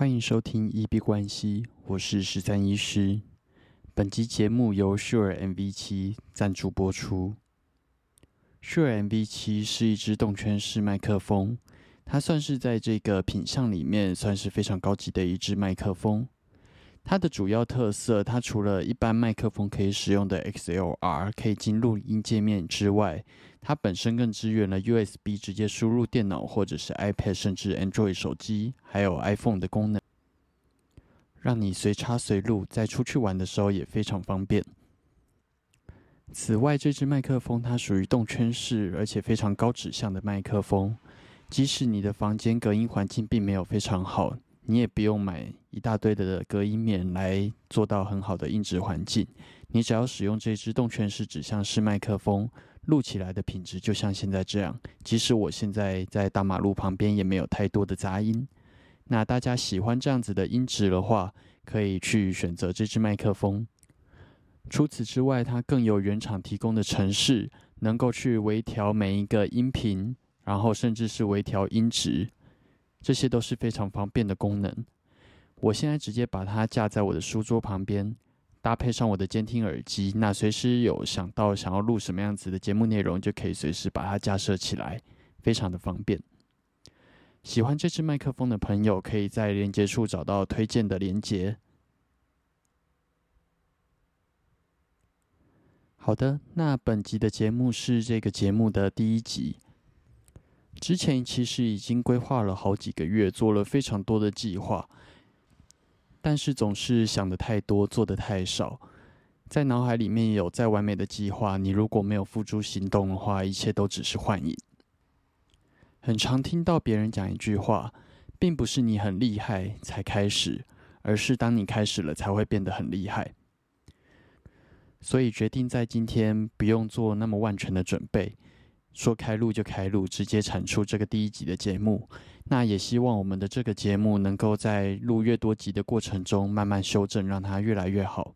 欢迎收听 E B 关系，我是十三医师。本集节目由 Sure MV 七赞助播出。Sure MV 七是一支动圈式麦克风，它算是在这个品相里面算是非常高级的一支麦克风。它的主要特色，它除了一般麦克风可以使用的 XLR 可以进录音界面之外，它本身更支援了 USB 直接输入电脑或者是 iPad 甚至 Android 手机，还有 iPhone 的功能，让你随插随录，在出去玩的时候也非常方便。此外，这支麦克风它属于动圈式，而且非常高指向的麦克风，即使你的房间隔音环境并没有非常好。你也不用买一大堆的隔音棉来做到很好的音质环境，你只要使用这支动圈式指向式麦克风，录起来的品质就像现在这样。即使我现在在大马路旁边，也没有太多的杂音。那大家喜欢这样子的音质的话，可以去选择这支麦克风。除此之外，它更有原厂提供的程式，能够去微调每一个音频，然后甚至是微调音质。这些都是非常方便的功能。我现在直接把它架在我的书桌旁边，搭配上我的监听耳机，那随时有想到想要录什么样子的节目内容，就可以随时把它架设起来，非常的方便。喜欢这支麦克风的朋友，可以在连接处找到推荐的连接。好的，那本集的节目是这个节目的第一集。之前其实已经规划了好几个月，做了非常多的计划，但是总是想的太多，做的太少。在脑海里面有再完美的计划，你如果没有付诸行动的话，一切都只是幻影。很常听到别人讲一句话，并不是你很厉害才开始，而是当你开始了才会变得很厉害。所以决定在今天不用做那么万全的准备。说开录就开录，直接产出这个第一集的节目。那也希望我们的这个节目能够在录越多集的过程中，慢慢修正，让它越来越好。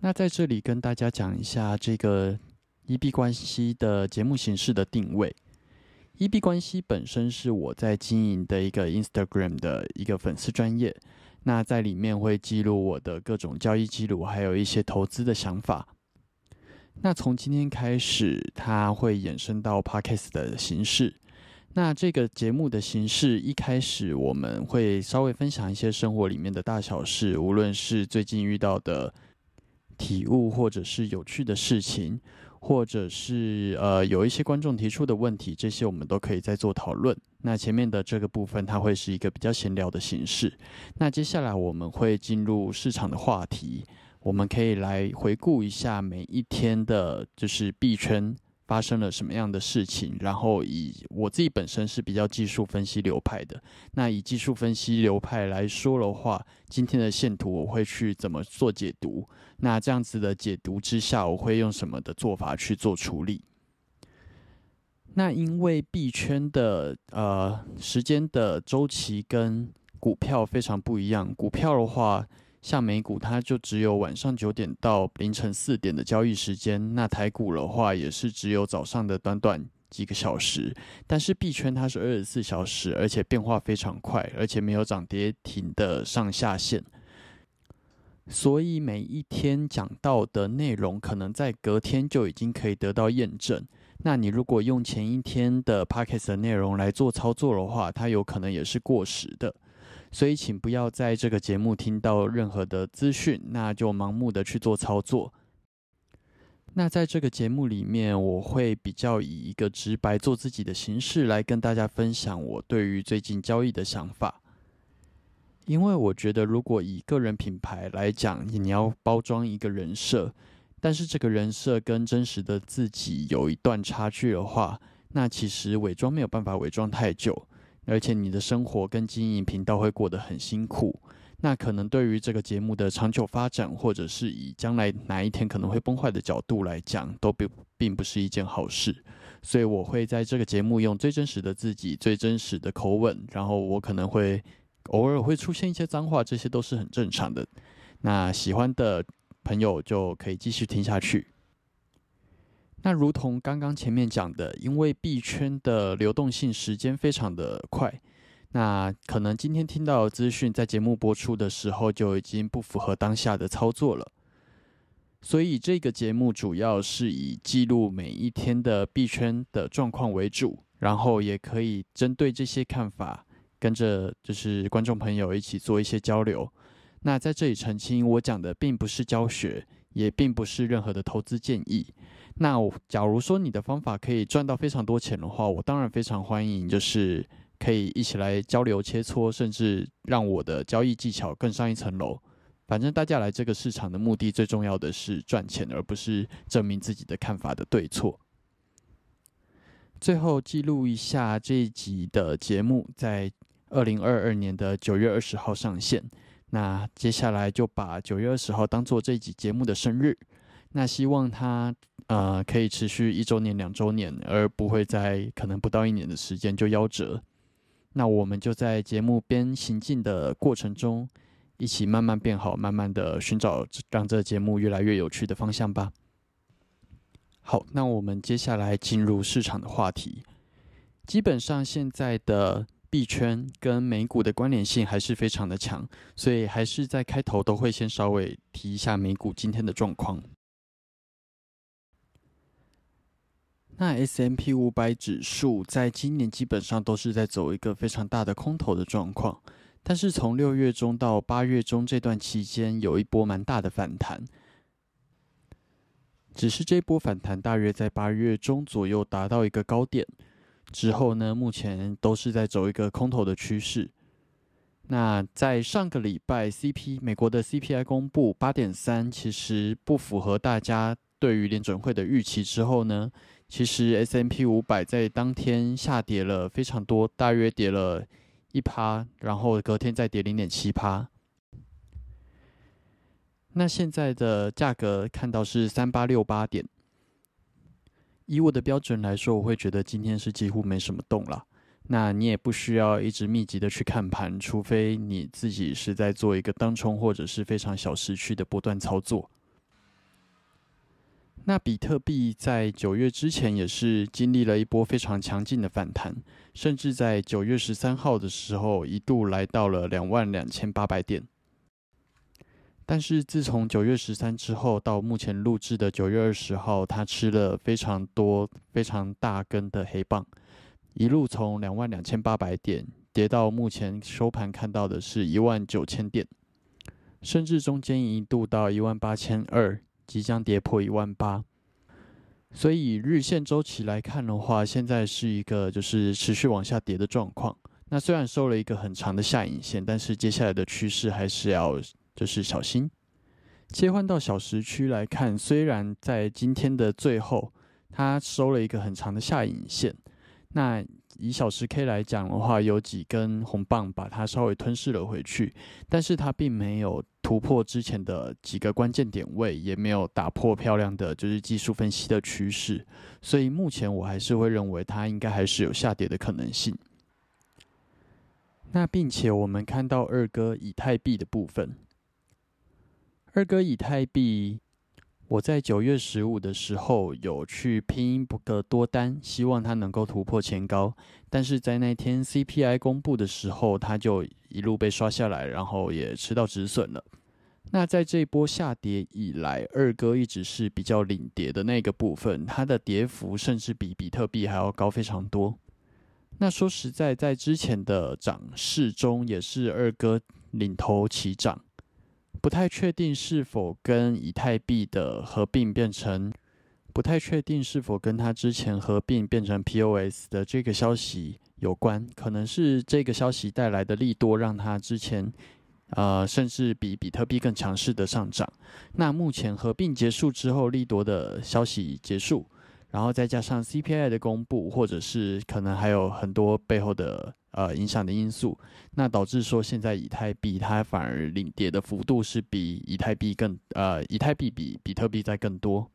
那在这里跟大家讲一下这个一币关系的节目形式的定位。一币关系本身是我在经营的一个 Instagram 的一个粉丝专业，那在里面会记录我的各种交易记录，还有一些投资的想法。那从今天开始，它会衍生到 podcast 的形式。那这个节目的形式，一开始我们会稍微分享一些生活里面的大小事，无论是最近遇到的体悟，或者是有趣的事情，或者是呃有一些观众提出的问题，这些我们都可以再做讨论。那前面的这个部分，它会是一个比较闲聊的形式。那接下来我们会进入市场的话题。我们可以来回顾一下每一天的，就是币圈发生了什么样的事情。然后以我自己本身是比较技术分析流派的，那以技术分析流派来说的话，今天的线图我会去怎么做解读？那这样子的解读之下，我会用什么的做法去做处理？那因为币圈的呃时间的周期跟股票非常不一样，股票的话。像美股，它就只有晚上九点到凌晨四点的交易时间。那台股的话，也是只有早上的短短几个小时。但是币圈它是二十四小时，而且变化非常快，而且没有涨跌停的上下限。所以每一天讲到的内容，可能在隔天就已经可以得到验证。那你如果用前一天的 p o c k e t 的内容来做操作的话，它有可能也是过时的。所以，请不要在这个节目听到任何的资讯，那就盲目的去做操作。那在这个节目里面，我会比较以一个直白做自己的形式来跟大家分享我对于最近交易的想法。因为我觉得，如果以个人品牌来讲，你要包装一个人设，但是这个人设跟真实的自己有一段差距的话，那其实伪装没有办法伪装太久。而且你的生活跟经营频道会过得很辛苦，那可能对于这个节目的长久发展，或者是以将来哪一天可能会崩坏的角度来讲，都并并不是一件好事。所以我会在这个节目用最真实的自己、最真实的口吻，然后我可能会偶尔会出现一些脏话，这些都是很正常的。那喜欢的朋友就可以继续听下去。那如同刚刚前面讲的，因为币圈的流动性时间非常的快，那可能今天听到资讯，在节目播出的时候就已经不符合当下的操作了。所以这个节目主要是以记录每一天的币圈的状况为主，然后也可以针对这些看法，跟着就是观众朋友一起做一些交流。那在这里澄清，我讲的并不是教学，也并不是任何的投资建议。那假如说你的方法可以赚到非常多钱的话，我当然非常欢迎，就是可以一起来交流切磋，甚至让我的交易技巧更上一层楼。反正大家来这个市场的目的，最重要的是赚钱，而不是证明自己的看法的对错。最后记录一下这一集的节目，在二零二二年的九月二十号上线。那接下来就把九月二十号当做这一集节目的生日。那希望它呃可以持续一周年、两周年，而不会在可能不到一年的时间就夭折。那我们就在节目边行进的过程中，一起慢慢变好，慢慢的寻找让这节目越来越有趣的方向吧。好，那我们接下来进入市场的话题。基本上现在的。币圈跟美股的关联性还是非常的强，所以还是在开头都会先稍微提一下美股今天的状况。那 S M P 五百指数在今年基本上都是在走一个非常大的空头的状况，但是从六月中到八月中这段期间有一波蛮大的反弹，只是这波反弹大约在八月中左右达到一个高点。之后呢，目前都是在走一个空头的趋势。那在上个礼拜，CP 美国的 CPI 公布八点三，其实不符合大家对于联准会的预期。之后呢，其实 S M P 五百在当天下跌了非常多，大约跌了一趴，然后隔天再跌零点七趴。那现在的价格看到是三八六八点。以我的标准来说，我会觉得今天是几乎没什么动了。那你也不需要一直密集的去看盘，除非你自己是在做一个当冲或者是非常小时区的波段操作。那比特币在九月之前也是经历了一波非常强劲的反弹，甚至在九月十三号的时候一度来到了两万两千八百点。但是自从九月十三之后到目前录制的九月二十号，他吃了非常多、非常大根的黑棒，一路从两万两千八百点跌到目前收盘看到的是一万九千点，甚至中间一度到一万八千二，即将跌破一万八。所以日线周期来看的话，现在是一个就是持续往下跌的状况。那虽然收了一个很长的下影线，但是接下来的趋势还是要。就是小心切换到小时区来看，虽然在今天的最后，它收了一个很长的下影线。那以小时 K 来讲的话，有几根红棒把它稍微吞噬了回去，但是它并没有突破之前的几个关键点位，也没有打破漂亮的就是技术分析的趋势。所以目前我还是会认为它应该还是有下跌的可能性。那并且我们看到二哥以太币的部分。二哥以太币，我在九月十五的时候有去拼不个多单，希望它能够突破前高。但是在那天 CPI 公布的时候，它就一路被刷下来，然后也吃到止损了。那在这波下跌以来，二哥一直是比较领跌的那个部分，它的跌幅甚至比比特币还要高非常多。那说实在，在之前的涨势中，也是二哥领头起涨。不太确定是否跟以太币的合并变成，不太确定是否跟它之前合并变成 POS 的这个消息有关，可能是这个消息带来的利多让它之前，呃，甚至比比特币更强势的上涨。那目前合并结束之后，利多的消息结束。然后再加上 CPI 的公布，或者是可能还有很多背后的呃影响的因素，那导致说现在以太币它反而领跌的幅度是比以太币更呃以太币比比特币在更多。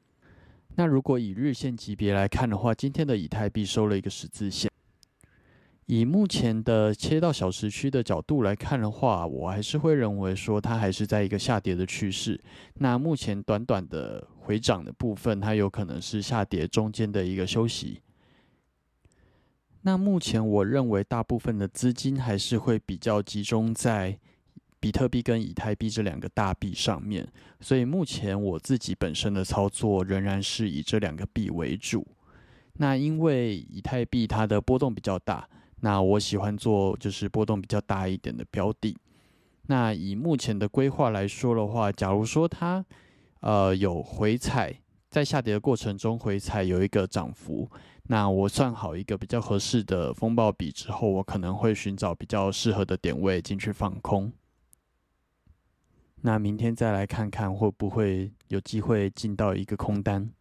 那如果以日线级别来看的话，今天的以太币收了一个十字线。以目前的切到小时区的角度来看的话，我还是会认为说它还是在一个下跌的趋势。那目前短短的回涨的部分，它有可能是下跌中间的一个休息。那目前我认为大部分的资金还是会比较集中在比特币跟以太币这两个大币上面，所以目前我自己本身的操作仍然是以这两个币为主。那因为以太币它的波动比较大，那我喜欢做就是波动比较大一点的标的。那以目前的规划来说的话，假如说它呃有回踩，在下跌的过程中回踩有一个涨幅。那我算好一个比较合适的风暴比之后，我可能会寻找比较适合的点位进去放空。那明天再来看看会不会有机会进到一个空单。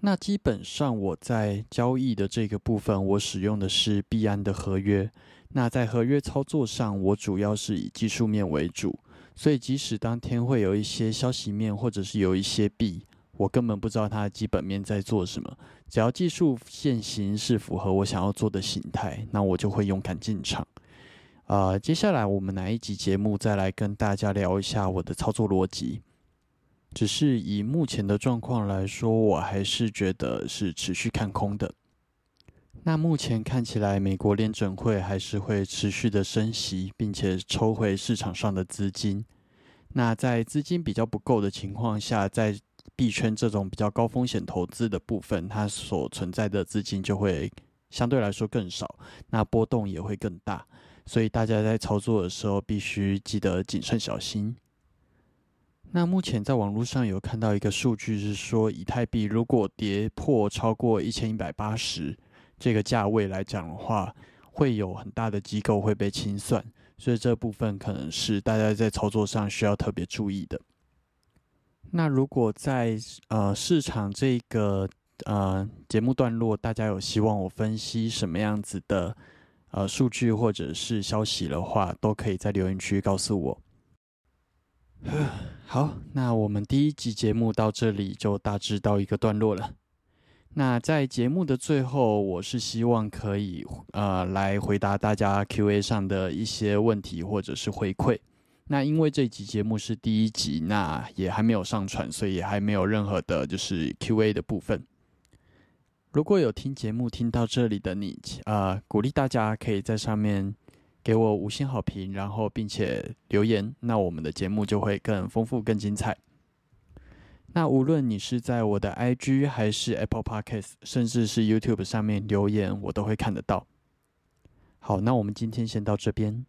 那基本上我在交易的这个部分，我使用的是币安的合约。那在合约操作上，我主要是以技术面为主，所以即使当天会有一些消息面，或者是有一些币。我根本不知道它的基本面在做什么，只要技术线形是符合我想要做的形态，那我就会勇敢进场。啊，接下来我们哪一集节目再来跟大家聊一下我的操作逻辑。只是以目前的状况来说，我还是觉得是持续看空的。那目前看起来，美国联准会还是会持续的升息，并且抽回市场上的资金。那在资金比较不够的情况下，在币圈这种比较高风险投资的部分，它所存在的资金就会相对来说更少，那波动也会更大，所以大家在操作的时候必须记得谨慎小心。那目前在网络上有看到一个数据是说，以太币如果跌破超过一千一百八十这个价位来讲的话，会有很大的机构会被清算，所以这部分可能是大家在操作上需要特别注意的。那如果在呃市场这个呃节目段落，大家有希望我分析什么样子的呃数据或者是消息的话，都可以在留言区告诉我。好，那我们第一集节目到这里就大致到一个段落了。那在节目的最后，我是希望可以呃来回答大家 Q&A 上的一些问题或者是回馈。那因为这集节目是第一集，那也还没有上传，所以还没有任何的就是 Q&A 的部分。如果有听节目听到这里的你，呃，鼓励大家可以在上面给我五星好评，然后并且留言，那我们的节目就会更丰富、更精彩。那无论你是在我的 IG 还是 Apple Podcast，甚至是 YouTube 上面留言，我都会看得到。好，那我们今天先到这边。